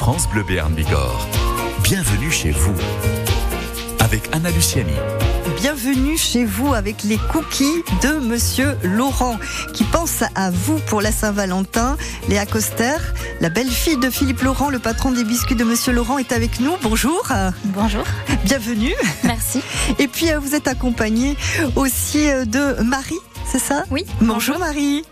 France Bleu Béarn Bigorre. Bienvenue chez vous avec Anna Luciani. Bienvenue chez vous avec les cookies de Monsieur Laurent qui pense à vous pour la Saint-Valentin. Léa Coster, la belle-fille de Philippe Laurent, le patron des biscuits de Monsieur Laurent, est avec nous. Bonjour. Bonjour. Bienvenue. Merci. Et puis euh, vous êtes accompagnée aussi euh, de Marie, c'est ça? Oui. Bonjour Marie.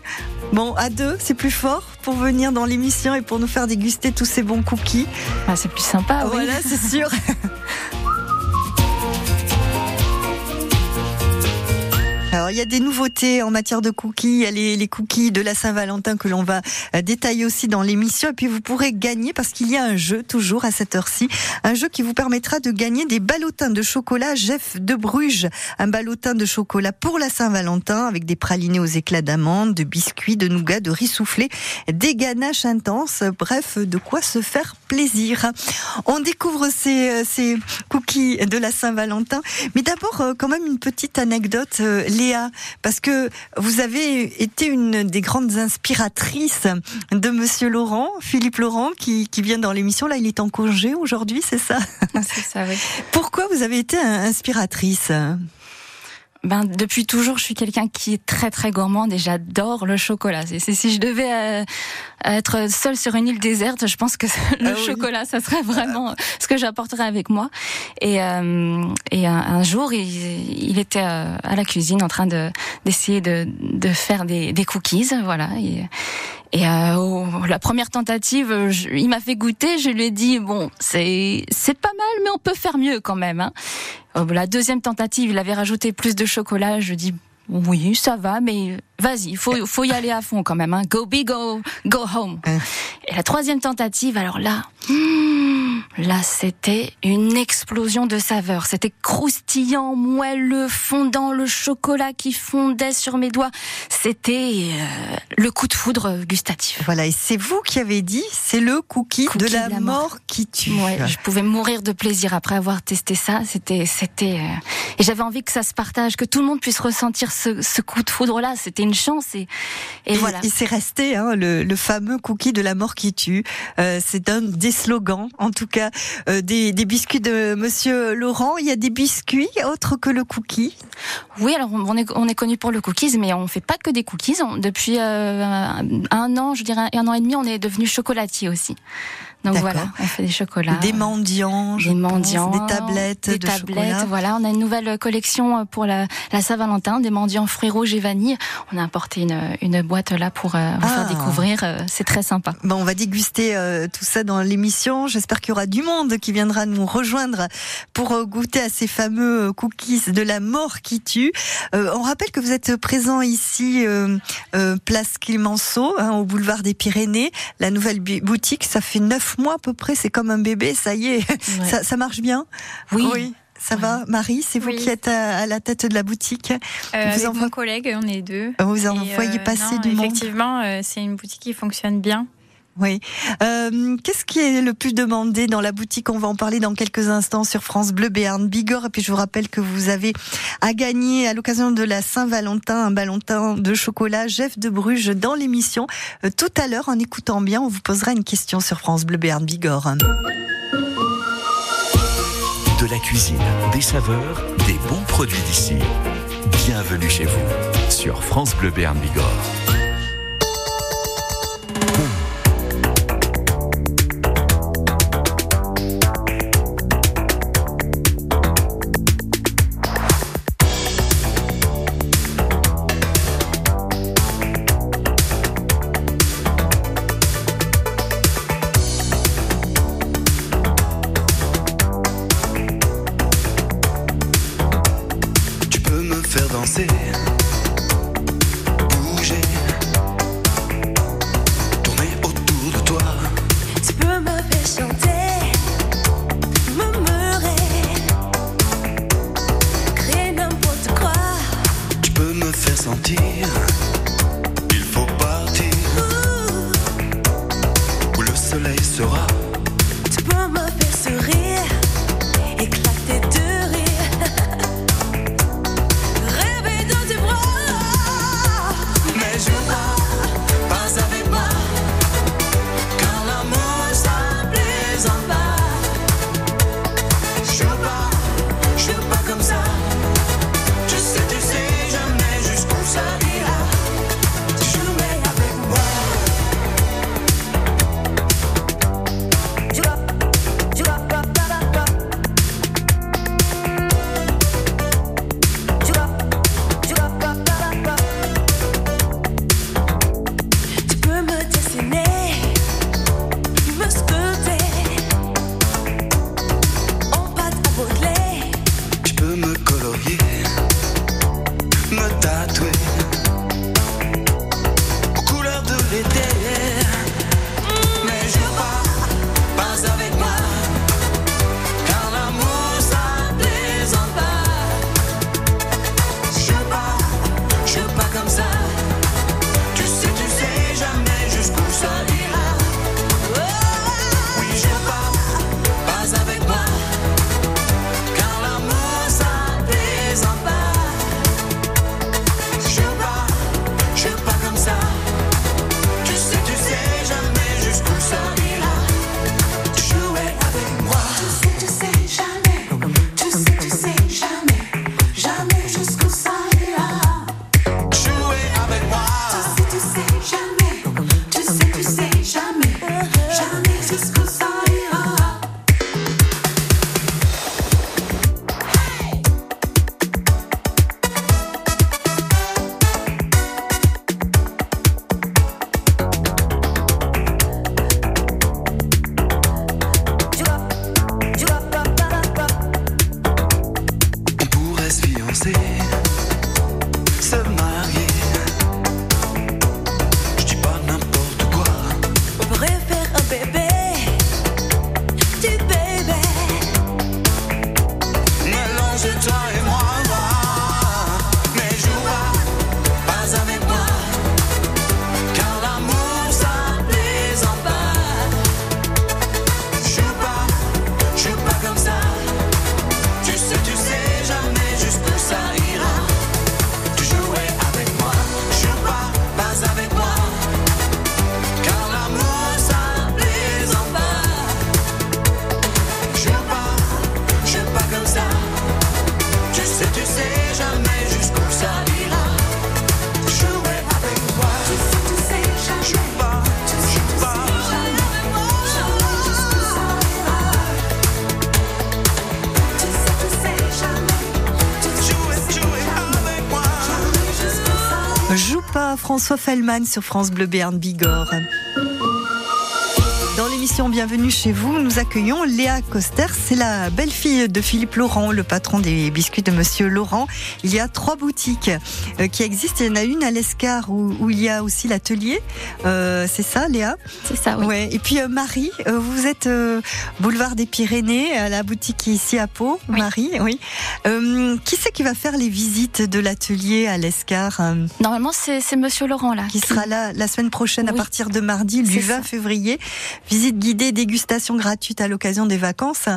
Bon, à deux, c'est plus fort pour venir dans l'émission et pour nous faire déguster tous ces bons cookies. Ah, c'est plus sympa, oui. Voilà, c'est sûr. Alors, il y a des nouveautés en matière de cookies. Il y a les, cookies de la Saint-Valentin que l'on va euh, détailler aussi dans l'émission. Et puis, vous pourrez gagner parce qu'il y a un jeu toujours à cette heure-ci. Un jeu qui vous permettra de gagner des ballotins de chocolat Jeff de Bruges. Un ballotin de chocolat pour la Saint-Valentin avec des pralinés aux éclats d'amande, de biscuits, de nougat, de riz soufflé, des ganaches intenses. Bref, de quoi se faire plaisir. On découvre ces, euh, ces cookies de la Saint-Valentin. Mais d'abord, euh, quand même une petite anecdote. Léa, parce que vous avez été une des grandes inspiratrices de Monsieur Laurent, Philippe Laurent, qui, qui vient dans l'émission. Là, il est en congé aujourd'hui, c'est ça? C'est ça, oui. Pourquoi vous avez été inspiratrice? Ben, depuis toujours, je suis quelqu'un qui est très très gourmande et j'adore le chocolat. C'est, si je devais euh, être seule sur une île déserte, je pense que le Ah oui. chocolat, ça serait vraiment ce que j'apporterais avec moi. Et, euh, et un, un jour, il, il était euh, à la cuisine en train de d'essayer de, de faire des, des cookies, voilà. Et, et euh, au- la première tentative, il m'a fait goûter. Je lui ai dit bon, c'est c'est pas mal, mais on peut faire mieux quand même. Hein. Euh, La deuxième tentative, il avait rajouté plus de chocolat. Je dis oui, ça va, mais vas-y, il faut faut y aller à fond quand même. Hein. Go big, go go home. Hein. Et la troisième tentative, alors là. hmm, Là, c'était une explosion de saveurs. C'était croustillant, moelleux, fondant, le chocolat qui fondait sur mes doigts. C'était euh, le coup de foudre gustatif. Voilà, et c'est vous qui avez dit, c'est le cookie, Cookie de la, de la mort. mort. qui tue. Ouais, je pouvais mourir de plaisir après avoir testé ça. C'était, c'était, euh, et j'avais envie que ça se partage, que tout le monde puisse ressentir ce, ce coup de foudre-là. C'était une chance et, et, Et, voilà. et c'est resté hein, le, le fameux cookie de la mort qui tue. Euh, c'est un des slogans, en tout cas, euh, des, des biscuits de Monsieur Laurent. Il y a des biscuits autres que le cookie? Oui, alors on est, on est connu pour le cookies, mais on fait pas que des cookies. On- depuis euh, un an, je dirais un an et demi, on est devenu chocolatier aussi. Donc voilà, on fait des chocolats. Des mendiants, des pense, mendiants, des tablettes des de tablettes. chocolat. Voilà, on a une nouvelle collection pour la, la Saint-Valentin, des mendiants fruits rouges et vanille. On a apporté une, une boîte là pour euh, vous Ah. faire découvrir. euh, C'est très sympa. Bon, on va déguster euh, tout ça dans l'émission. J'espère qu'il y aura du monde qui viendra nous rejoindre pour euh, goûter à ces fameux euh, cookies de la mort qui tue. Euh, on rappelle que vous êtes présent ici, euh, euh, place Clémenceau, hein, au boulevard des Pyrénées. La nouvelle boutique, ça fait neuf mois à peu près. C'est comme un bébé, ça y est. Ça, ça marche bien Oui. Ça va, Marie C'est vous Oui. qui êtes à, à la tête de la boutique. Euh, Vous avec envoie- mon collègue, on est deux. Vous en Et, voyez euh, passer non, du monde. Effectivement, euh, c'est une boutique qui fonctionne bien. Oui. Euh, Qu'est-ce qui est le plus demandé dans la boutique? On va en parler dans quelques instants sur France Bleu Béarn Bigorre. Et puis je vous rappelle que vous avez à gagner à l'occasion de la Saint-Valentin un ballontin de chocolat Jeff de Bruges dans l'émission. Euh, tout à l'heure, en écoutant bien, on vous posera une question sur France Bleu Béarn Bigorre. De la cuisine, des saveurs, des bons produits d'ici. Bienvenue chez vous sur France Bleu Béarn Bigorre. Faire François sur France Bleu Béarn Bigorre. L'émission Bienvenue chez vous, nous accueillons Léa Coster. C'est la belle-fille de Philippe Laurent, le patron des biscuits de Monsieur Laurent. Il y a trois boutiques euh, qui existent. Il y en a une à l'Escar où, où il y a aussi l'atelier. Euh, c'est ça, Léa? C'est ça, oui. Ouais. Et puis euh, Marie, vous êtes euh, boulevard des Pyrénées, à la boutique ici à Pau. Oui. Marie, oui. Qui c'est qui va faire les visites de l'atelier à l'Escar Normalement, c'est Monsieur Laurent là. qui sera là la semaine prochaine à partir de mardi, du C'est 20 ça. février. Visite guidée, dégustation gratuite à l'occasion des vacances.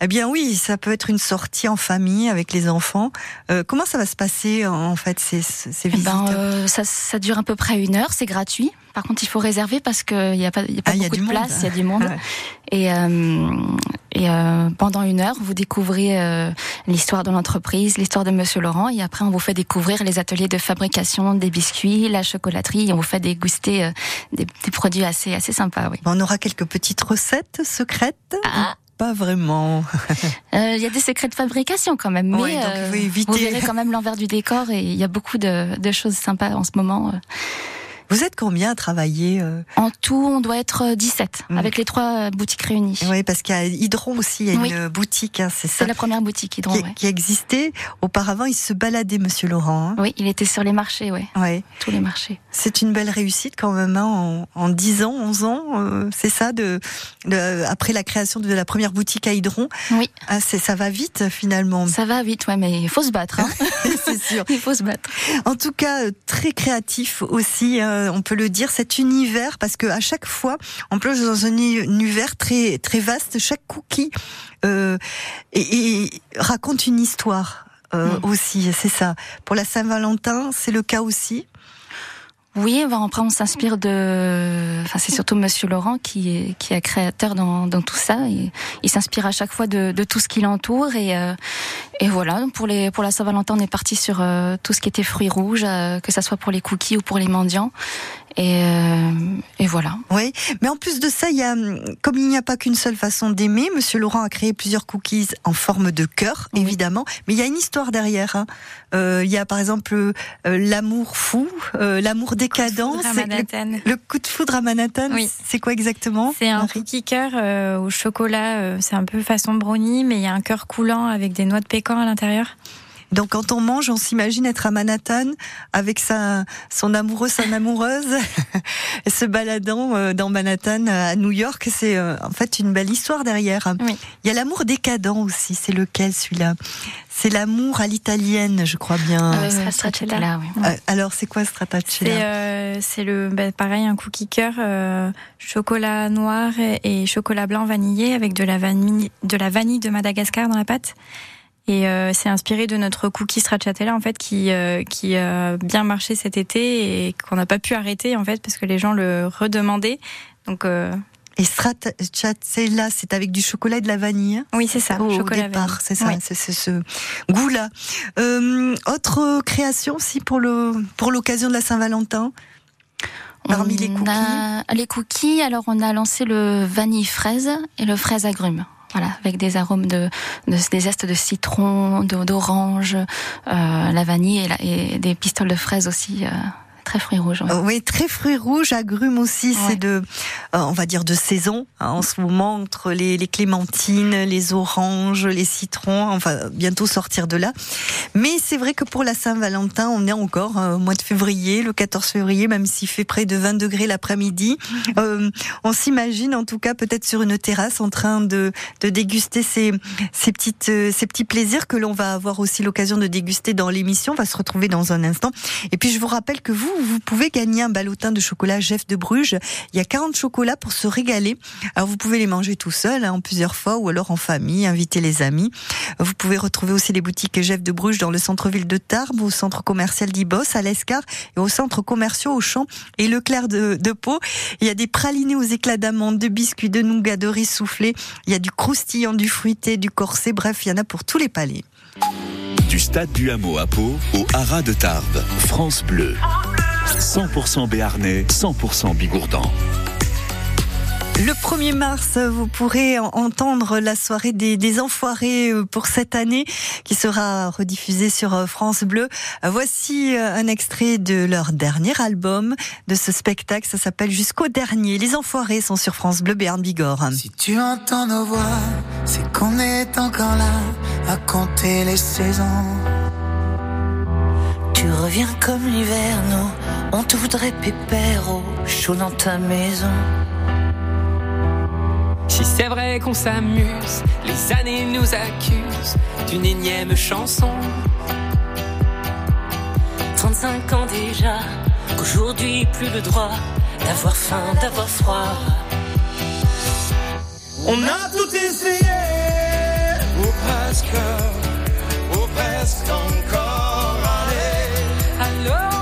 Eh bien oui, ça peut être une sortie en famille avec les enfants. Euh, comment ça va se passer en fait ces, ces Eh visites ben, euh, ça, ça dure à peu près une heure, c'est gratuit. Par contre, il faut réserver parce qu'il n'y a pas, y a pas Ah, il y a beaucoup de monde. place, il y a du monde. Et, euh, et euh, pendant une heure, vous découvrez euh, l'histoire de l'entreprise, l'histoire de Monsieur Laurent, et après, on vous fait découvrir les ateliers de fabrication des biscuits, la chocolaterie, et on vous fait déguster euh, des, des produits assez, assez sympas. Oui. On aura quelques petites recettes secrètes. Ah. Pas vraiment? Euh, Il y a des secrets de fabrication quand même, mais Ouais, donc éviter. vous verrez quand même l'envers du décor, et il y a beaucoup de, de choses sympas en ce moment. Euh. Vous êtes combien à travailler euh En tout, on doit être 17, Mm. avec les trois euh, boutiques réunies. Oui, parce qu'il y a Hydron aussi, il y a Oui. une boutique, hein, c'est ça, C'est la première boutique Hydron, qui, ouais. qui existait. Auparavant, il se baladait, Monsieur Laurent. hein. Oui, il était sur les marchés, Ouais. tous les marchés. C'est une belle réussite quand même, hein, en, en 10 ans, 11 ans, euh, c'est ça, de, de- après la création de la première boutique à Hydron. Oui, Ah, ça va vite finalement, ça va vite, ouais, mais il faut se battre. C'est sûr. il faut se battre. En tout cas, euh, très créatif aussi, hein, on peut le dire, cet univers, parce que à chaque fois, on plonge dans un uni- univers très très vaste. Chaque cookie euh, et, et raconte une histoire euh, Mm. aussi, c'est ça. Pour la Saint-Valentin, c'est le cas aussi. Oui, après on s'inspire de, enfin c'est surtout Monsieur Laurent qui est qui est créateur dans, dans tout ça. Il s'inspire à chaque fois de, de tout ce qui l'entoure et euh, et voilà. Donc pour les pour la Saint-Valentin, on est parti sur euh, tout ce qui était fruits rouges, euh, que ça soit pour les cookies ou pour les mendiants. Et euh, et voilà. Oui, mais en plus de ça, il y a, hum, comme il n'y a pas qu'une seule façon d'aimer, Monsieur Laurent a créé plusieurs cookies en forme de cœur, Oui. évidemment, mais il y a une histoire derrière. hein. Euh, il y a par exemple euh, l'amour fou, euh, l'amour décadent, Foudre à c'est le, le coup de foudre à Manhattan. Oui. C'est quoi exactement C'est un cookie cœur euh, au chocolat. c'est un peu façon brownie, mais il y a un cœur coulant avec des noix de pécan à l'intérieur. Donc quand on mange, on s'imagine être à Manhattan avec sa son amoureux, son amoureuse, et se baladant euh, dans Manhattan à New York. C'est euh, en fait une belle histoire derrière. Oui. Il y a l'amour décadent aussi. C'est lequel celui-là? C'est l'amour à l'italienne, je crois bien. Euh, Stracciatella, stracciatella. oui. Euh, alors c'est quoi Stracciatella? C'est euh, c'est le bah, pareil un cookie cœur euh, chocolat noir et, et chocolat blanc vanillé avec de la vanille de la vanille de Madagascar dans la pâte. Et euh, c'est inspiré de notre cookie stracciatella en fait qui euh, qui a bien marché cet été et qu'on n'a pas pu arrêter en fait parce que les gens le redemandaient. Donc euh, Et stracciatella, c'est avec du chocolat et de la vanille. hein? Oui, c'est ça. au chocolat départ, c'est ça, Oui. c'est ce goût-là. Euh, autre création aussi pour le pour l'occasion de la Saint-Valentin? Parmi les cookies? a les cookies, alors on a lancé le vanille fraise et le fraise agrumes. Voilà, avec des arômes de, de des zestes de citron, d'orange, euh, la vanille et, la- des pistoles de fraises aussi, euh, très fruits rouges. oui, très fruits rouges, agrumes aussi, c'est de, euh, on va dire de saison. hein, en ce moment, entre les, les clémentines, les oranges, les citrons, enfin bientôt sortir de là. Mais c'est vrai que pour la Saint-Valentin, on est encore euh, au mois de février, le 14 février, même s'il fait près de 20 degrés l'après-midi. Euh, on s'imagine en tout cas peut-être sur une terrasse en train de, de déguster ces, ces, petites, ces petits plaisirs que l'on va avoir aussi l'occasion de déguster dans l'émission. On va se retrouver dans un instant. Et puis je vous rappelle que vous, vous pouvez gagner un ballotin de chocolat Jeff de Bruges. Il y a 40 chocolats pour se régaler. Alors vous pouvez les manger tout seul, hein, en plusieurs fois, ou alors en famille, inviter les amis. Vous pouvez retrouver aussi les boutiques Jeff de Bruges dans le centre-ville de Tarbes, au centre commercial d'Ibos, à l'Escar, et au centre commercial Auchan et Leclerc de, de Pau. Il y a des pralinés aux éclats d'amande, de biscuits, de nougat, de riz soufflé. Il y a du croustillant, du fruité, du corset. Bref, il y en a pour tous les palais. Du stade du Hameau à Pau au Haras de Tarbes, France Bleu. 100% Béarnais, 100% Bigourdan. Le 1er mars, vous pourrez en- entendre la soirée des, des enfoirés euh, pour cette année qui sera rediffusée sur euh, France Bleu. Voici euh, un extrait de leur dernier album, de ce spectacle. Ça s'appelle Jusqu'au dernier. Les enfoirés sont sur France Bleu Béarn Bigorre. Si tu entends nos voix, c'est qu'on est encore là à compter les saisons. Tu reviens comme l'hiver, nous, on te voudrait pépère au chaud dans ta maison. Si c'est vrai qu'on s'amuse, les années nous accusent d'une énième chanson. 35 ans déjà, qu'aujourd'hui plus le droit d'avoir faim, d'avoir froid. On a tout essayé, ou presque, ou presque encore. Allez, Alors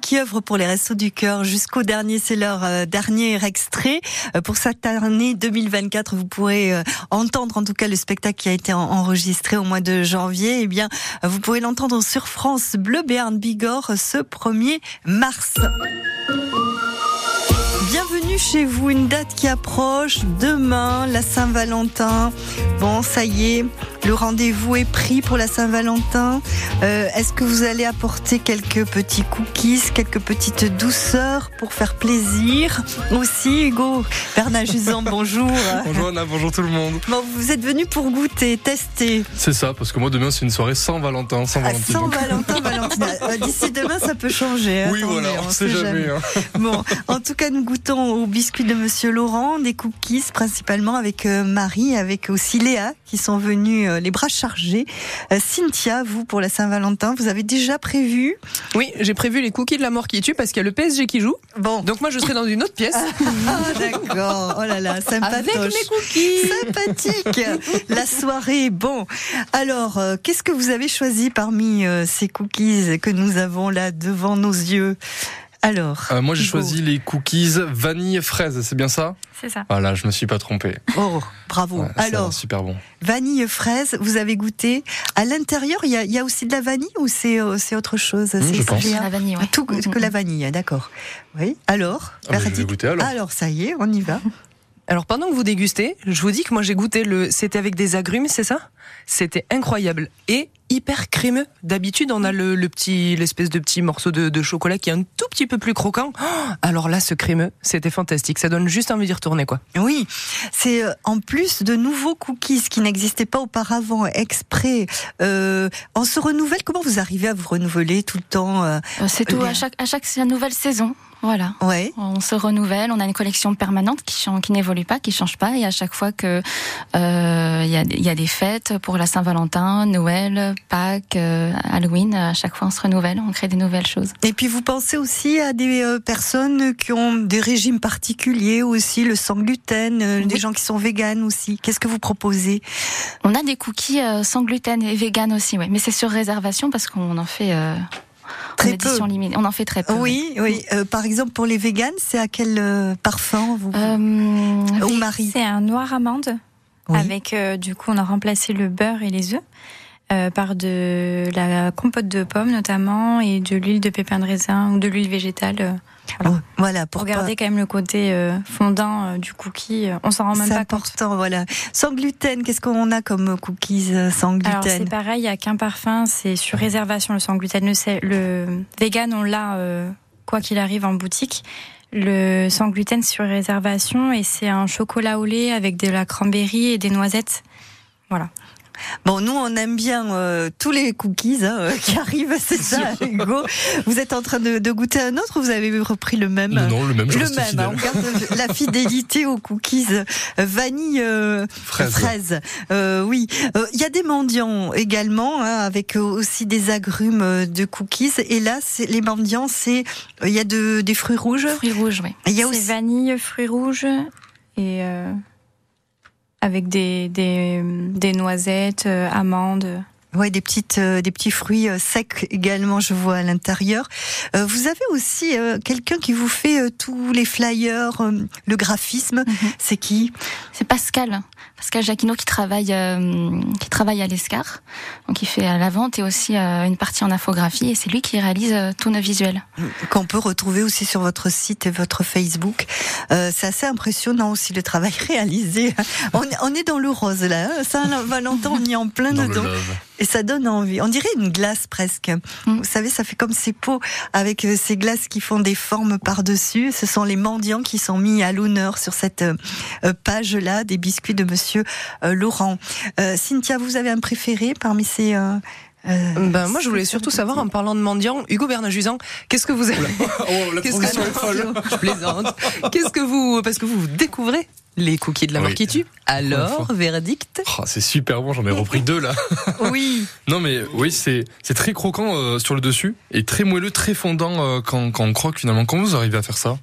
Qui œuvrent pour les Restos du Cœur jusqu'au dernier, c'est leur euh, dernier extrait. Euh, pour cette année 2024, vous pourrez euh, entendre en tout cas le spectacle qui a été en- enregistré au mois de janvier. Eh bien, vous pourrez l'entendre sur France Bleu Béarn Bigorre ce 1er mars. Chez vous, une date qui approche, demain, la Saint-Valentin. Bon, ça y est, le rendez-vous est pris pour la Saint-Valentin. Euh, Est-ce que vous allez apporter quelques petits cookies, quelques petites douceurs pour faire plaisir? Aussi, Hugo, Bernard Jusan, bonjour. Bonjour Anna, bonjour tout le monde. Bon, vous êtes venu pour goûter, tester. C'est ça, parce que moi demain c'est une soirée sans Valentin, sans Ah, Valentine. sans donc- Valentin, Valentina. Euh, D'ici demain, ça peut changer. Oui, Attendez, voilà, on sait jamais. hein. Bon, en tout cas, nous goûtons aux biscuits de Monsieur Laurent, des cookies principalement avec euh, Marie, avec aussi Léa qui sont venus euh, les bras chargés. Euh, Cynthia, vous pour la Saint-Valentin, vous avez déjà prévu? Oui, j'ai prévu les cookies de la mort qui tue parce qu'il y a le PSG qui joue. Bon, Donc moi je serai dans une autre pièce ah, d'accord. Oh là là, avec sympatoche. mes cookies. Sympathique. La soirée. Bon, alors, qu'est-ce que vous avez choisi parmi ces cookies que nous avons là devant nos yeux? Alors. Euh, moi j'ai choisi les cookies vanille fraise, c'est bien ça? C'est ça. Voilà, je me suis pas trompé. Oh, bravo. Ouais, alors, super bon. vanille fraise, vous avez goûté. À l'intérieur, il y a, il y a aussi de la vanille ou c'est euh, autre chose? Mmh, C'est- rien La vanille, ouais. Tout que, que la vanille, d'accord. Oui. Alors, Ah, bah, je vais verdict goûter alors. ça y est, on y va. Alors pendant que vous dégustez, je vous dis que moi j'ai goûté le. C'était avec des agrumes, c'est ça? C'était incroyable et hyper crémeux. D'habitude on a le, le petit, l'espèce de petit morceau de, de chocolat qui est un tout petit peu plus croquant. Oh, alors là, ce crémeux, c'était fantastique. Ça donne juste envie d'y retourner quoi. Oui, c'est euh, en plus de nouveaux cookies qui n'existaient pas auparavant, exprès. Euh, on se renouvelle. Comment vous arrivez à vous renouveler tout le temps euh, Euh, C'est tout à chaque, à chaque nouvelle saison. Voilà. Ouais. On se renouvelle, on a une collection permanente qui, qui n'évolue pas, qui change pas, et à chaque fois que euh, il y, a, y a des fêtes pour la Saint-Valentin, Noël, Pâques, euh, Halloween, à chaque fois on se renouvelle, on crée des nouvelles choses. Et puis vous pensez aussi à des euh, personnes qui ont des régimes particuliers aussi, le sans gluten, des gens qui sont véganes aussi. Qu'est-ce que vous proposez? On a des cookies sans gluten et vegan aussi, ouais, mais c'est sur réservation parce qu'on en fait euh, Très en édition peu. limitée. On en fait très peu. Oui, oui. Euh, par exemple, pour les véganes, c'est à quel euh, parfum vous Euh, Ou Marie C'est un noir amande Oui. avec euh, du coup on a remplacé le beurre et les œufs euh, par de la compote de pommes notamment et de l'huile de pépins de raisin ou de l'huile végétale. Voilà, pour pas- garder quand même le côté euh, fondant euh, du cookie. euh, On s'en rend même pas compte. important, voilà. Sans gluten, qu'est-ce qu'on a comme cookies sans Alors c'est gluten pareil, il y a qu'un parfum, c'est sur réservation le sans gluten. Le, le vegan on l'a euh, quoi qu'il arrive en boutique. Le sans gluten sur réservation et c'est un chocolat au lait avec de la cranberry et des noisettes. Voilà. Bon, nous, on aime bien euh, tous les cookies hein, euh, qui arrivent, c'est ça, Hugo. Vous êtes en train de, de goûter un autre ou vous avez repris le même Non, non, le même, je Le même, hein, on garde la fidélité aux cookies euh, vanille euh, Fraise. fraise. Euh, oui, Euh, il y a des mendiants également hein, avec aussi des agrumes de cookies. Et là, c'est les mendiants, c'est euh, il y a de, des fruits rouges? Fruits rouges, oui. Il y a C'est aussi vanille, fruits rouges et euh, avec des, des, des noisettes, euh, amandes. Ouais, des petites, euh, des petits fruits euh, secs également, je vois à l'intérieur. Euh, vous avez aussi euh, quelqu'un qui vous fait euh, tous les flyers, euh, le graphisme. Mhm. C'est qui? C'est Pascal, Pascal Jacquino qui travaille, euh, qui travaille à l'ESCAR, donc il fait euh, la vente et aussi euh, une partie en infographie, et c'est lui qui réalise euh, tous nos visuels. qu'on peut retrouver aussi sur votre site et votre Facebook. Euh, c'est assez impressionnant aussi le travail réalisé. On, on est dans le rose là, hein. Saint-Valentin, on y est en plein Dans le dedans. love. Et ça donne envie. On dirait une glace presque. Mm. Vous savez, ça fait comme ces pots avec ces glaces qui font des formes par-dessus. Ce sont les mendiants qui sont mis à l'honneur sur cette page-là des biscuits de Monsieur euh, Laurent. Euh, Cynthia, vous avez un préféré parmi ces... euh, euh, Ben, moi, je voulais surtout savoir, en parlant de mendiant, Hugo Bernard-Jusan, qu'est-ce que vous avez Oh, la Qu'est-ce que- est folle. Je plaisante. Qu'est-ce que vous, parce que vous découvrez les cookies de la mort Oui. qui tue. Alors, verdict Oh, c'est super bon, j'en ai repris deux là. Oui. Non mais oui, c'est c'est très croquant euh, sur le dessus et très moelleux, très fondant euh, quand, quand on croque finalement. Comment vous arrivez à faire ça?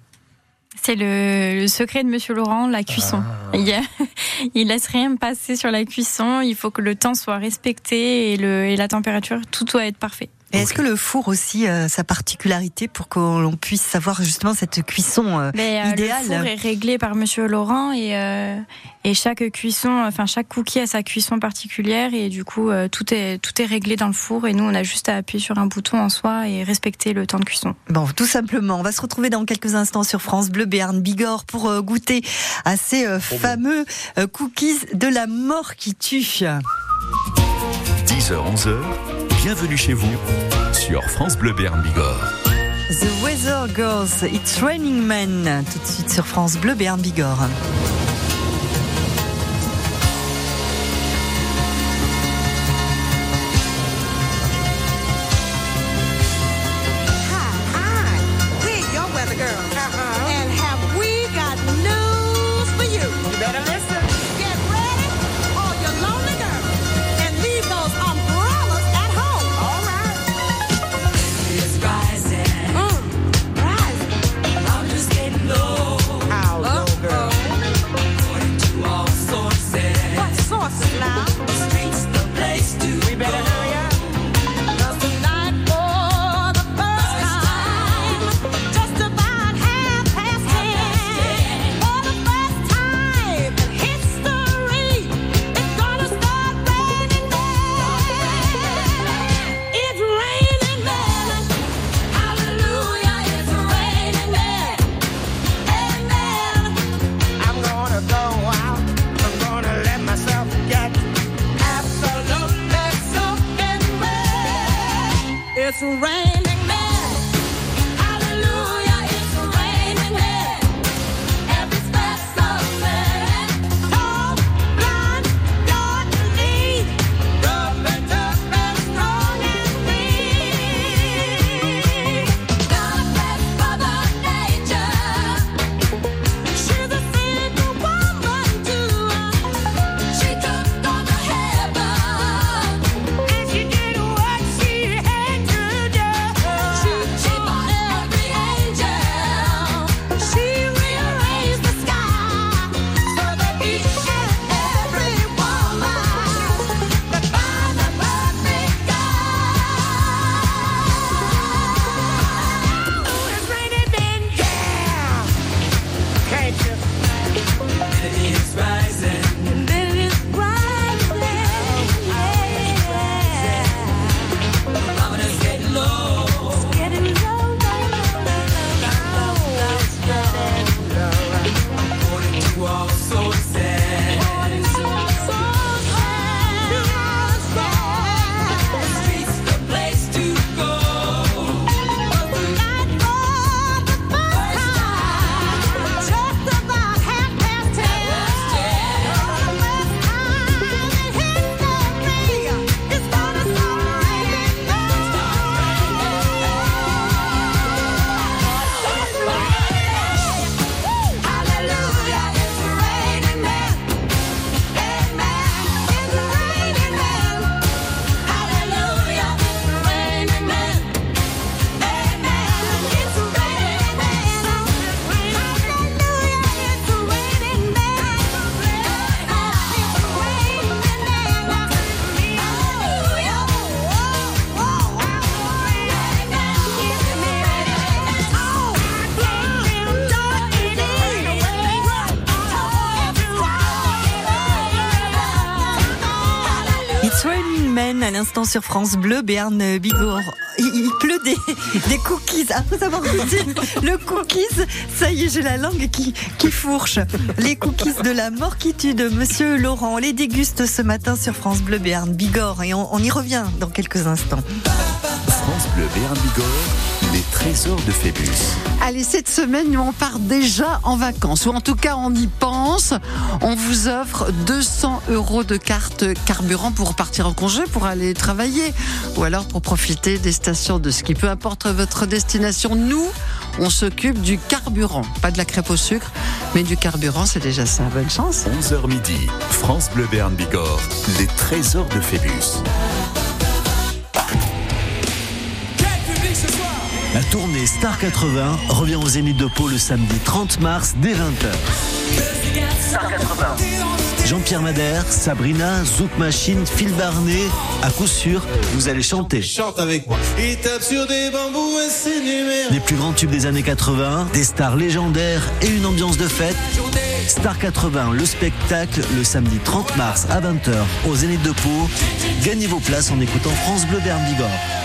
C'est le, le secret de Monsieur Laurent, la cuisson. Ah. Il, il laisse rien passer sur la cuisson. Il faut que le temps soit respecté et, le, et la température, tout doit être parfait. Et est-ce que le four aussi a sa particularité pour que l'on puisse savoir justement cette cuisson euh, Mais, euh, idéale Le four est réglé par Monsieur Laurent et euh, et chaque cuisson, enfin chaque cookie a sa cuisson particulière et du coup euh, tout est tout est réglé dans le four et nous on a juste à appuyer sur un bouton en soi et respecter le temps de cuisson. Bon, tout simplement, on va se retrouver dans quelques instants sur France Bleu Béarn Bigorre pour euh, goûter à ces euh, fameux euh, cookies de la mort qui tue. 10h, 11h, bienvenue chez vous sur France Bleu Béarn Bigorre. The Weather Girls, It's Raining Men, tout de suite sur France Bleu Béarn Bigorre. It's raining France Bleu, Béarn Bigorre. Il, pleut des, cookies. Après avoir goûté le cookies, ça y est, j'ai la langue qui, fourche. Les cookies de la mort qui tue de Monsieur Laurent. On les déguste ce matin sur France Bleu, Béarn Bigorre. Et on, on y revient dans quelques instants. France Bleu Béarn Bigorre, les trésors de Phébus. Allez, cette semaine, nous on part déjà en vacances, ou en tout cas on y pense. On vous offre 200 euros de carte carburant pour partir en congé, pour aller travailler, ou alors pour profiter des stations de ski. Peu importe votre destination, nous, on s'occupe du carburant. Pas de la crêpe au sucre, mais du carburant, c'est déjà ça. Bonne chance. 11h midi, France Bleu Béarn Bigorre, les trésors de Phébus. La tournée Star 80 revient au Zénith de Pau le samedi 30 mars dès 20h. Star 80. Jean-Pierre Madère, Sabrina, Zouk Machine, Phil Barnet, à coup sûr, vous allez chanter. Chante avec moi. Il tape sur des bambous et c'est. Les plus grands tubes des années 80, des stars légendaires et une ambiance de fête. Star 80, le spectacle, le samedi 30 mars à 20h au Zénith de Pau. Gagnez vos places en écoutant France Bleu Berne Bigorre.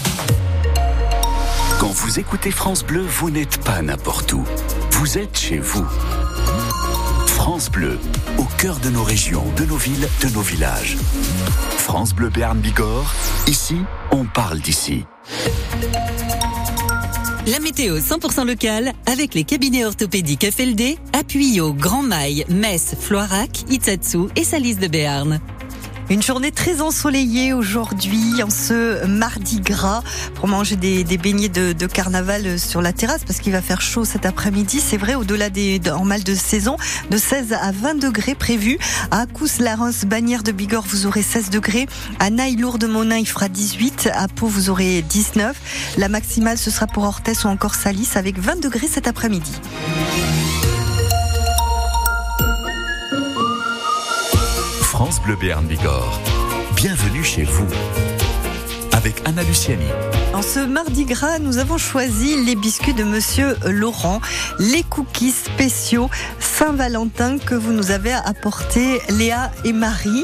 Quand vous écoutez France Bleu, vous n'êtes pas n'importe où. Vous êtes chez vous. France Bleu, au cœur de nos régions, de nos villes, de nos villages. France Bleu Béarn Bigorre, ici, on parle d'ici. La météo 100% locale avec les cabinets orthopédiques FLD, Appuyot, Grand Mail, Metz, Floirac, Itsatsu et Salis de Béarn. Une journée très ensoleillée aujourd'hui, en ce mardi gras, pour manger des, beignets de, de carnaval sur la terrasse, parce qu'il va faire chaud cet après-midi. C'est vrai, au-delà des de- en mal de saison, de 16 à 20 degrés prévus. À Accous, Larens, Bagnères de Bigorre, vous aurez 16 degrés. À Naï, Lourdes, Monin, il fera 18. À Pau, vous aurez 19. La maximale, ce sera pour Orthès ou encore Salis, avec 20 degrés cet après-midi. France Bleu Béarn Bigorre, bienvenue chez vous. Avec Anna Luciani. En ce mardi gras, nous avons choisi les biscuits de Monsieur Laurent, les cookies spéciaux Saint-Valentin que vous nous avez apportés, Léa et Marie.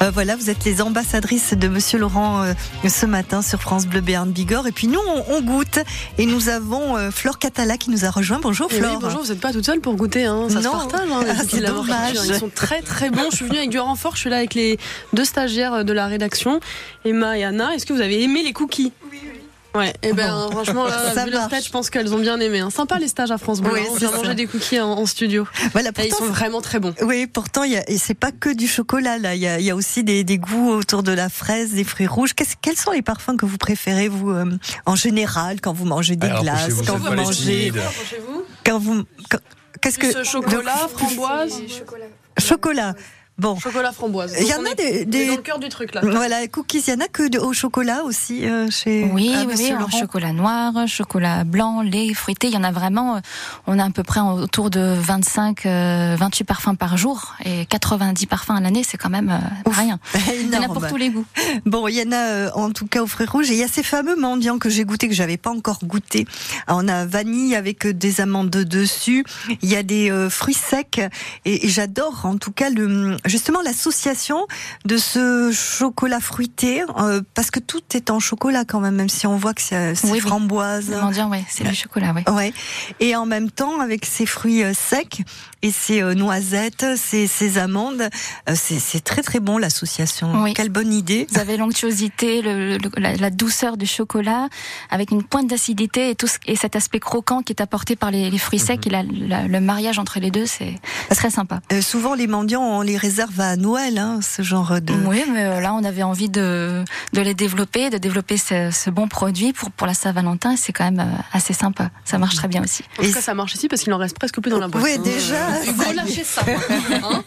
Euh, voilà, vous êtes les ambassadrices de Monsieur Laurent euh, ce matin sur France Bleu Béarn Bigorre. Et puis nous, on, on goûte et nous avons euh, Flore Catala qui nous a rejoint. Bonjour Eh oui, Flore. bonjour, vous n'êtes pas toute seule pour goûter, hein. ça se Non. partage. Hein, Ah, c'est dommage. Ils sont très très bons. Je suis venue avec du renfort, je suis là avec les deux stagiaires de la rédaction, Emma et Anna. Est-ce que vous avez aimé les cookies? Oui, oui. Ouais, et ben franchement, là, Ça vu leur marche. tête, je pense qu'elles ont bien aimé. hein. Sympa les stages à France Bleu. Oui, hein. On c'est vient manger des cookies en, en studio. Voilà, Et ils sont vraiment très bons. Oui, pourtant, il y a, et c'est pas que du chocolat là. Il y a, il y a aussi des, des goûts autour de la fraise, des fruits rouges. Qu'est-ce- quels sont les parfums que vous préférez vous euh, en général quand vous mangez des Alors, glaces, quand vous mangez, quand vous, qu'est-ce que euh, chocolat, framboise? chocolat. Bon. Chocolat framboise. Il y en a des, des- dans le cœur du truc là. Voilà, cookies. Il y en a que de- au chocolat aussi euh, chez Oui, ah, oui, oui, Laurent. chocolat noir, chocolat blanc, lait, fruité. Il y en a vraiment, euh, on a à peu près autour de 25, euh, 28 parfums par jour et 90 parfums à l'année, c'est quand même euh, rien. Il y en a pour tous les goûts. Bon, il y en a euh, en tout cas aux fruits rouges. Et il y a ces fameux mendiants que j'ai goûté, que j'avais pas encore goûté. Alors, on a vanille avec euh, des amandes dessus. Il y a des euh, fruits secs. Et, et j'adore en tout cas le justement l'association de ce chocolat fruité. euh, parce que tout est en chocolat quand même, même si on voit que c'est c'est Oui, oui. framboise. Ouais, c'est du chocolat, ouais. Ouais. Et en même temps, avec ces fruits euh, secs et ces euh, noisettes, ces, ces amandes, euh, c'est très très bon l'association. Oui. Quelle bonne idée. Vous avez l'onctuosité, la, la douceur du chocolat, avec une pointe d'acidité et tout ce- et cet aspect croquant qui est apporté par les, les fruits secs et la- la- le mariage entre les deux, c'est très sympa. Euh, souvent, les mendiants, on les réserve à Noël, hein, ce genre de. Oui, mais euh, là, on avait envie de, de les développer, de développer ce, ce bon produit pour, pour la Saint-Valentin. et C'est quand même assez sympa. Ça marche très bien aussi. En tout cas, ça marche ici parce qu'il en reste presque plus dans la boîte. Oui, hein. déjà. Hugo, lâchez ça. hein.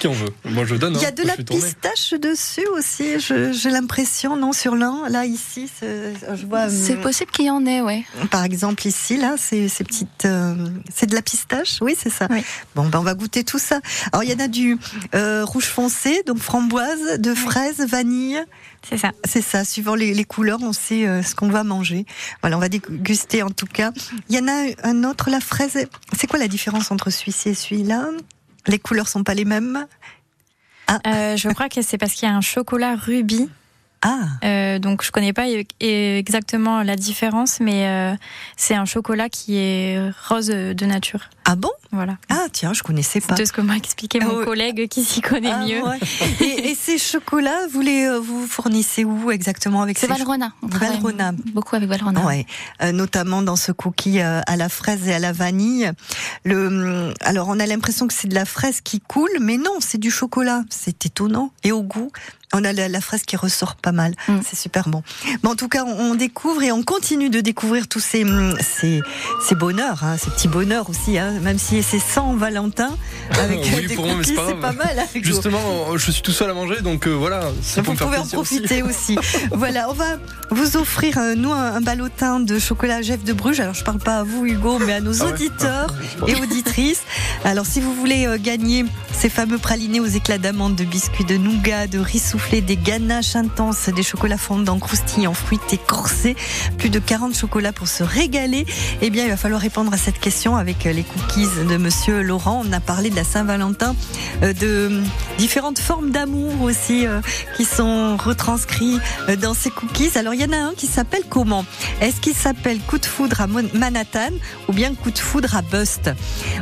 Qui on veut Moi je donne. Il y a hein, de la pistache dessus aussi, j'ai l'impression, non, sur l'un, là, ici, c'est- je vois. C'est hum, possible qu'il y en ait, ouais. Par exemple, ici, là, c'est ces petites. euh, c'est de la pistache, oui, c'est ça. Bon, ben, on va goûter tout ça. Alors, il y en a du euh, rouge foncé, donc framboise, de fraise, vanille. C'est ça. C'est ça, suivant les, les couleurs, on sait euh, ce qu'on va manger. Voilà, on va déguster en tout cas. Il y en a un autre, la fraise. C'est quoi la différence entre celui-ci et celui-là? Les couleurs sont pas les mêmes? Euh, je crois que c'est parce qu'il y a un chocolat rubis. Ah. donc je connais pas e- exactement la différence, mais euh, c'est un chocolat qui est rose de nature. Ah bon? Voilà. Ah tiens, je connaissais pas. C'est ce que m'a expliqué mon Ah collègue qui s'y connaît Ah, mieux. ouais. et, et ces chocolats, vous les euh, vous fournissez où exactement avec C'est ces Valrhona. Valrhona. beaucoup avec Valrhona. Ouais, euh, notamment dans ce cookie euh, à la fraise et à la vanille. Le, hum, alors on a l'impression que c'est de la fraise qui coule, mais non, c'est du chocolat. C'est étonnant. Et au goût, on a la, la fraise qui ressort pas mal. Mm. C'est super bon. Mais en tout cas, on, on découvre et on continue de découvrir tous ces hum, ces, ces bonheurs, hein, ces petits bonheurs aussi. Hein, même si c'est sans Valentin, avec Oui, des pour moi, mais cookies, c'est pas mal. hein. Justement, je suis tout seul à manger, donc euh, voilà. ça peut Vous pouvez en aussi. profiter aussi. voilà, on va vous offrir, euh, nous, un, un ballotin de chocolat Jeff de Bruges. Alors, je parle pas à vous, Hugo, mais à nos Ah ouais auditeurs Ah, et auditrices. Alors, si vous voulez euh, gagner ces fameux pralinés aux éclats d'amande, de biscuits de nougat, de riz soufflé, des ganaches intenses, des chocolats fondants croustillants, fruités, corsés, plus de 40 chocolats pour se régaler, eh bien, il va falloir répondre à cette question avec les cookies de Monsieur Laurent. On a parlé de la Saint-Valentin, euh, de différentes formes d'amour aussi euh, qui sont retranscrits euh, dans ces cookies. Alors, il y en a un qui s'appelle comment? Est-ce qu'il s'appelle Coup de foudre à Manhattan ou bien Coup de foudre à Bust?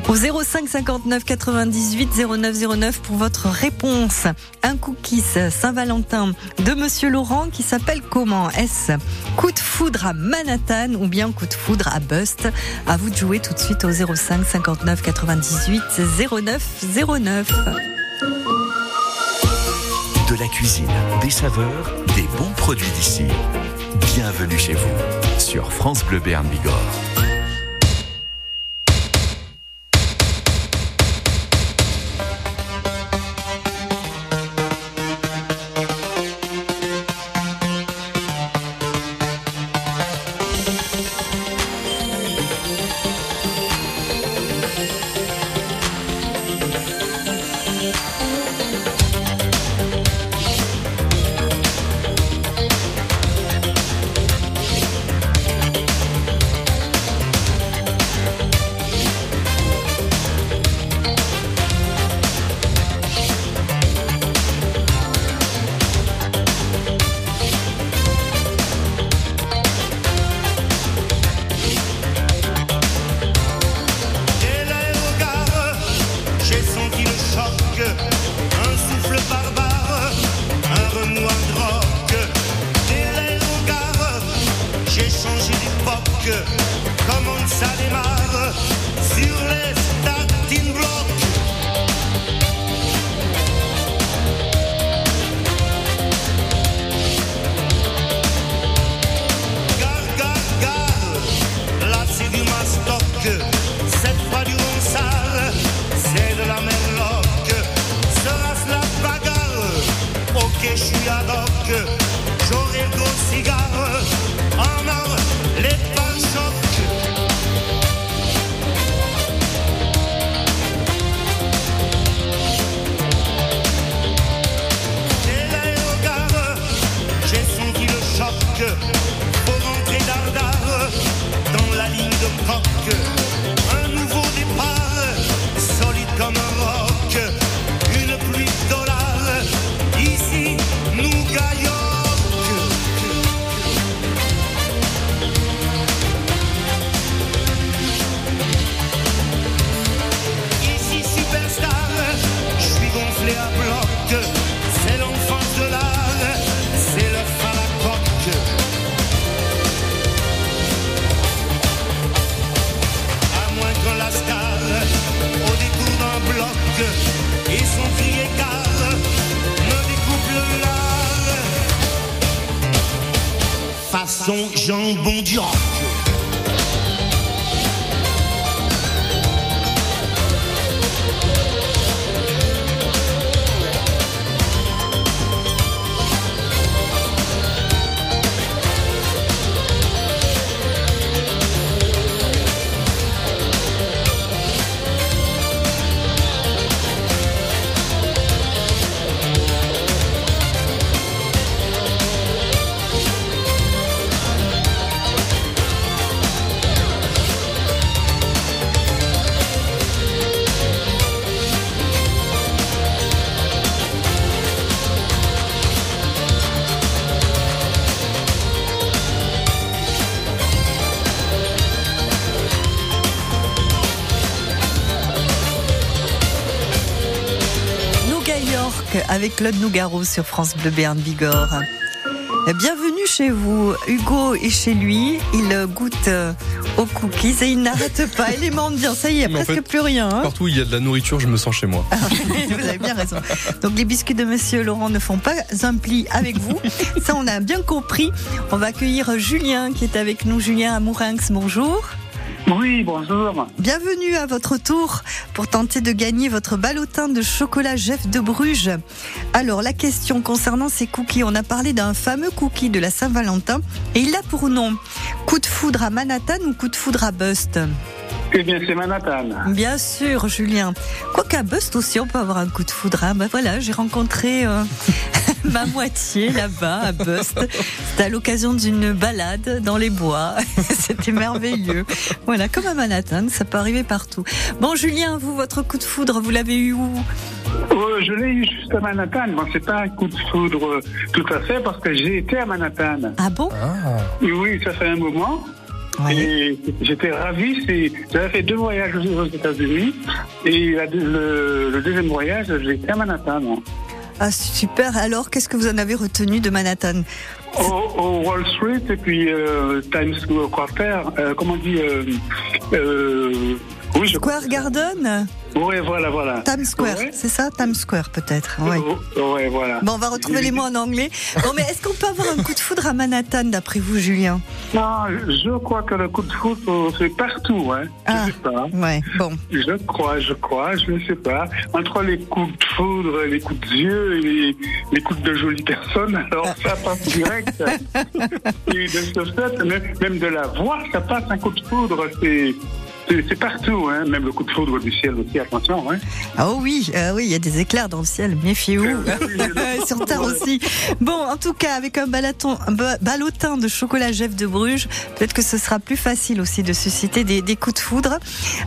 Au 05 59 98 09 09 pour votre réponse. Un cookies Saint-Valentin de Monsieur Laurent qui s'appelle comment Est-ce Coup de foudre à Manhattan ou bien Coup de foudre à Bust? À vous de jouer tout de suite au 05 59 98 09 09. De la cuisine, des saveurs, des bons produits d'ici. Bienvenue chez vous sur France Bleu Béarn Bigorre. Avec Claude Nougaro sur France Bleu Béarn Bigorre. Bienvenue chez vous. Hugo est chez lui. Il goûte euh, aux cookies et il n'arrête pas. Il est mendiant. Ça y est, il n'y a en presque fait, plus rien. hein. Partout où il y a de la nourriture, je me sens chez moi. vous avez bien raison. Donc les biscuits de Monsieur Laurent ne font pas un pli avec vous. Ça, on a bien compris. On va accueillir Julien qui est avec nous. Julien Amourinx, bonjour. Oui, bonjour. Bienvenue à votre tour pour tenter de gagner votre ballotin de chocolat Jeff de Bruges. Alors, la question concernant ces cookies, on a parlé d'un fameux cookie de la Saint-Valentin et il a pour nom coup de foudre à Manhattan ou coup de foudre à Bust? Eh bien, c'est Manhattan. Bien sûr, Julien. Quoiqu'à Bust aussi, on peut avoir un coup de foudre. hein. Ben voilà, j'ai rencontré euh, ma moitié là-bas à Bust. C'était à l'occasion d'une balade dans les bois. C'était merveilleux. Voilà, comme à Manhattan, ça peut arriver partout. Bon, Julien, vous, votre coup de foudre, vous l'avez eu où? Euh, je l'ai eu juste à Manhattan. Bon, c'est pas un coup de foudre euh, tout à fait parce que j'ai été à Manhattan. Ah bon? Oui, Oui, ça fait un moment. J'étais ravi. J'avais fait deux voyages aux États-Unis et la le, le deuxième voyage, j'ai été à Manhattan. Ah, super. Alors, qu'est-ce que vous en avez retenu de Manhattan Au, au Wall Street et puis euh, Times Quarter, euh, comment on dit euh, euh, oui, je Square Garden? Oui, voilà, voilà. Times Square, Ouais. c'est ça Times Square, peut-être. Ouais. Ouais, voilà. Bon, on va retrouver les mots en anglais. Bon, mais est-ce qu'on peut avoir un coup de foudre à Manhattan, d'après vous, Julien? Non, je crois que le coup de euh, c'est partout, hein. Ah, je sais pas. Ouais, bon. Je crois, je crois, je ne sais pas. Entre les coups de foudre, les coups de yeux et les, les coups de jolies personnes, alors ça passe direct. et de ce fait, même, même de la voix, ça passe un coup de foudre, c'est. C'est partout, hein, même le coup de foudre du ciel aussi, attention. Hein. Ah oh oui, euh, oui, il y a des éclairs dans le ciel, méfiez-vous. Sur Terre aussi. Bon, en tout cas, avec un balaton, un ba- ballotin de chocolat Jeff de Bruges, peut-être que ce sera plus facile aussi de susciter des, des coups de foudre.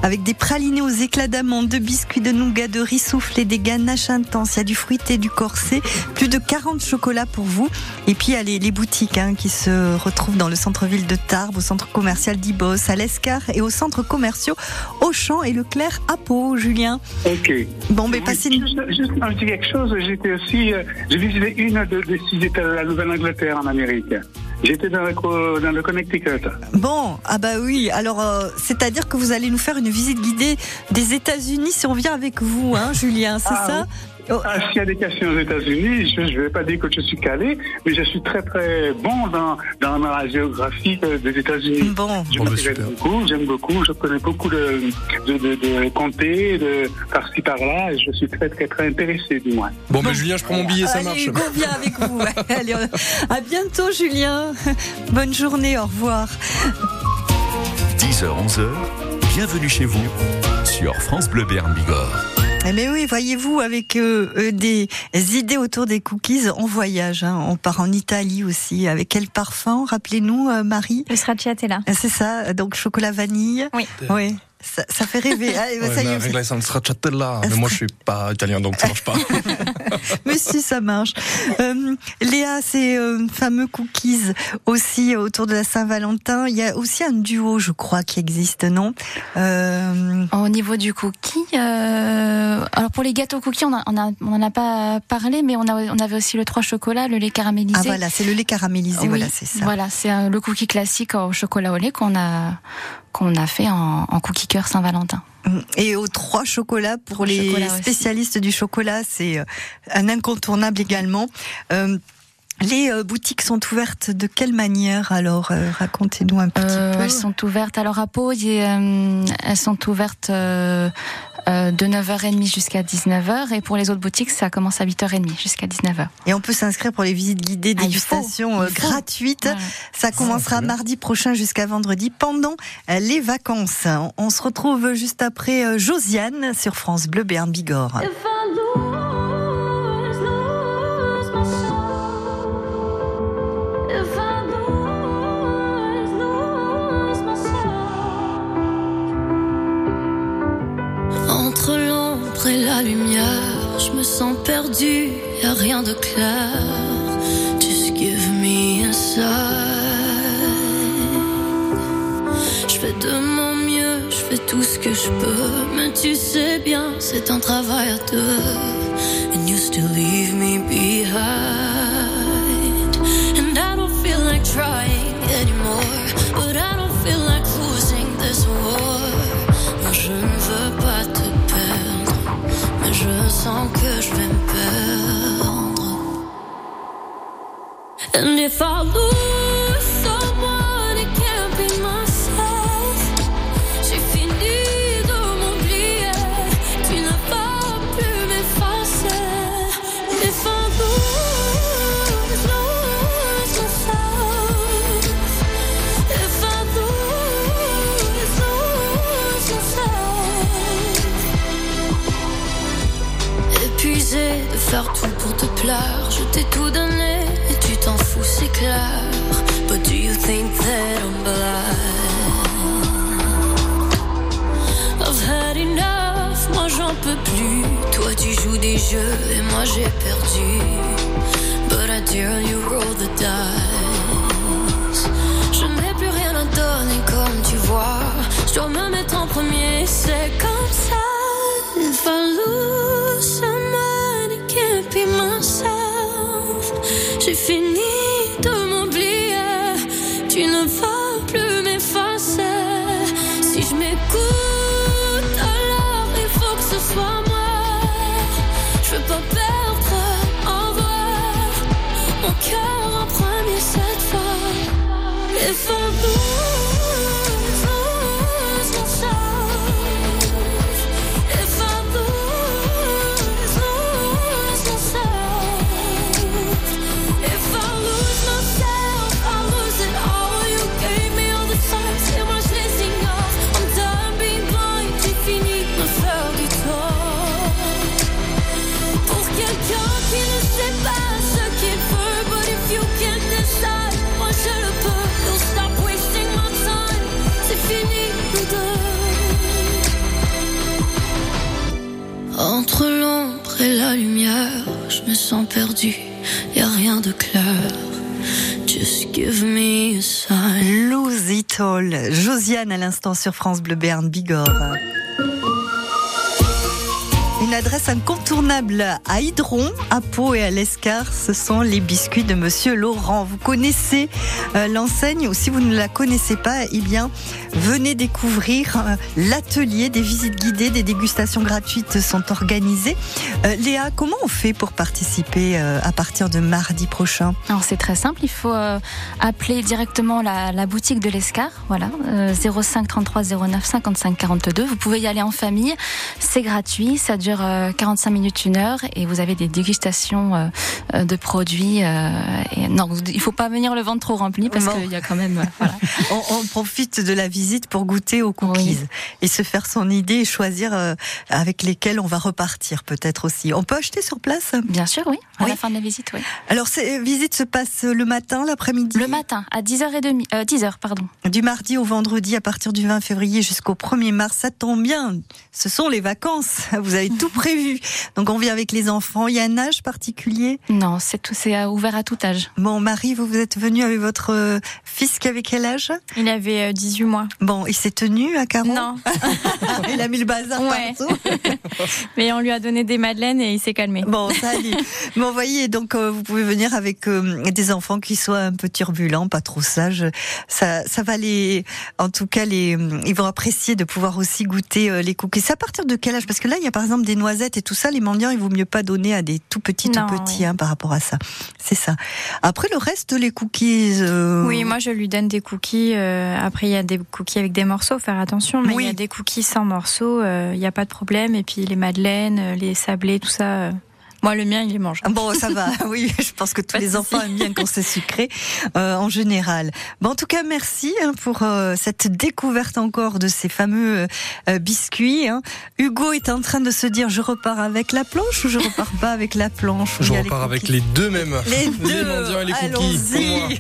Avec des pralinés aux éclats d'amandes, de biscuits de nougat, de riz soufflé, des ganaches intenses, il y a du fruité, du corset, plus de 40 chocolats pour vous. Et puis il y a les, les boutiques hein, qui se retrouvent dans le centre-ville de Tarbes, au centre commercial d'Ibos, à l'Escar et au centre commerciaux Auchan et Leclerc à Pau, Julien. Ok. Bon, mais Oui, passez une... Juste, juste un petit quelque chose, j'étais aussi, euh, j'ai visité une de- des six États de la Nouvelle-Angleterre en Amérique. J'étais dans le, co- dans le Connecticut. Bon, ah bah oui. Alors, euh, c'est-à-dire que vous allez nous faire une visite guidée des États-Unis si on vient avec vous, hein, Julien, c'est Ah, ça? Ah, S'il y a des questions aux États-Unis, je ne vais pas dire que je suis calé, mais je suis très très bon dans, dans la géographie des États-Unis. Bon, je m'intéresse beaucoup, j'aime beaucoup, je connais beaucoup de, de, de, de comtés, de par-ci par-là, et je suis très très très intéressé du moins. Bon, ben Julien, je prends mon billet, ça Allez, marche. Hugo, viens avec vous. Allez, à bientôt, Julien. Bonne journée, au revoir. 10h, 11h, bienvenue chez vous sur France Bleu Béarn Bigorre. Eh mais oui, voyez-vous, avec euh, euh, des idées autour des cookies, on voyage. hein. On part en Italie aussi. Avec quel parfum Rappelez-nous, euh, Marie? Le stracciatella. C'est ça, donc chocolat vanille. Oui. Oui. Ça, ça fait rêver. Allez, Ouais, ça y est. Mais moi, je suis pas italien, donc ça marche pas. Mais si, ça marche. Euh, Léa, ces euh, fameux cookies aussi autour de la Saint-Valentin. Il y a aussi un duo, je crois, qui existe, non? Euh, Au niveau du cookie, euh, alors pour les gâteaux cookies, on a- on a- on n'en a, pas parlé, mais on, a, on avait aussi le 3 chocolat, le lait caramélisé. Ah voilà, c'est le lait caramélisé, Oui, voilà, c'est ça. Voilà, c'est le cookie classique au chocolat au lait qu'on a qu'on a fait en, en cookie cœur Saint-Valentin. Et aux trois chocolats, pour les chocolats aussi. spécialistes du chocolat, c'est euh, un incontournable également. Euh, les euh, boutiques sont ouvertes de quelle manière alors euh, Racontez-nous un petit peu. elles sont ouvertes. Alors à Pau, elles sont ouvertes de 9h30 jusqu'à 19h. Et pour les autres boutiques, ça commence à 8h30 jusqu'à 19h. Et on peut s'inscrire pour les visites guidées Ah, il faut, dégustation euh, gratuites. Ça commencera mardi prochain jusqu'à vendredi pendant euh, les vacances. On se retrouve juste après euh, Josiane sur France Bleu Béarn Bigorre. Lumière, je me sens perdu, y a rien de clair. Just give me a sign. Je fais de mon mieux, je fais tout ce que je peux, mais tu sais bien, c'est un travail à deux. And you to leave me behind. And I don't feel like trying anymore. But I don't feel like losing this war. Moi je ne veux je sens que je vais me perdre. And if I lose jeux et moi j'ai perdu. But I dare you la lumière, je me sens perdu, y a rien de clair. Just give me a sign. Lose it all. Josiane à l'instant sur France Bleu Berne Bigorre. Une adresse incontournable à Hydron, à Pau et à l'Escar, ce sont les biscuits de Monsieur Laurent. Vous connaissez euh, l'enseigne ou si vous ne la connaissez pas, eh bien, venez découvrir euh, l'atelier des visites guidées, des dégustations gratuites sont organisées. Euh, Léa, comment on fait pour participer à partir de mardi prochain? Alors c'est très simple, il faut appeler directement la, boutique de l'Escar, voilà, euh, 05 33 09 55 42. Vous pouvez y aller en famille, c'est gratuit, ça dure 45 minutes, une heure, et vous avez des dégustations euh, euh, de produits. euh, et non, il faut pas venir le ventre trop rempli parce qu'il y a quand même, euh, voilà. on, on profite de la visite pour goûter aux cookies et se faire son idée et choisir euh, avec lesquels on va repartir peut-être aussi. On peut acheter sur place? Bien sûr, oui. À la fin de la visite, oui. Alors, cette visite se passe le matin, l'après-midi? Le matin, à 10h30, euh, 10h, pardon. Du mardi au vendredi à partir du 20 février jusqu'au 1er mars, ça tombe bien. Ce sont les vacances. Vous avez tout prévu. Donc on vient avec les enfants. Il y a un âge particulier? Non, c'est tout, c'est ouvert à tout âge. Bon, Marie, vous vous êtes venue avec votre euh, fils qui avait quel âge? Il avait euh, 18 mois. Bon, il s'est tenu à Caron Non. il a mis le bazar Ouais. partout. Mais on lui a donné des madeleines et il s'est calmé. Bon, ça allait. Bon, voyez, donc euh, vous pouvez venir avec euh, des enfants qui soient un peu turbulents, pas trop sages. Ça, ça va les, en tout cas, les, ils vont apprécier de pouvoir aussi goûter euh, les cookies. C'est à partir de quel âge? Parce que là, il y a par exemple des noisettes et tout ça. Les mendiants, il vaut mieux pas donner à des tout petits, tout petits, oui. hein, par rapport à ça. C'est ça. Après, le reste, les cookies. euh, Oui, moi je lui donne des cookies. euh, après, il y a des cookies avec des morceaux, faire attention. Mais Oui. il y a des cookies sans morceaux, euh, il n'y a pas de problème. Et puis les madeleines, euh, les sablés, tout ça. Moi, le mien, il les mange. Bon, ça va. Oui, je pense que tous Pas les enfants aiment bien quand c'est sucré, euh, en général. Bon, en tout cas, merci hein, pour euh, cette découverte encore de ces fameux euh, euh, biscuits. hein. Hugo est en train de se dire, je repars avec la planche ou je repars pas avec la planche? Je a les repars avec les deux mêmes. Les deux. mendiants et les moi. Allons-y.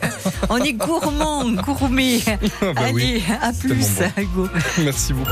On est gourmand, gourmet. Ah bah oui. Allez, à plus, bon. Hugo. Merci beaucoup.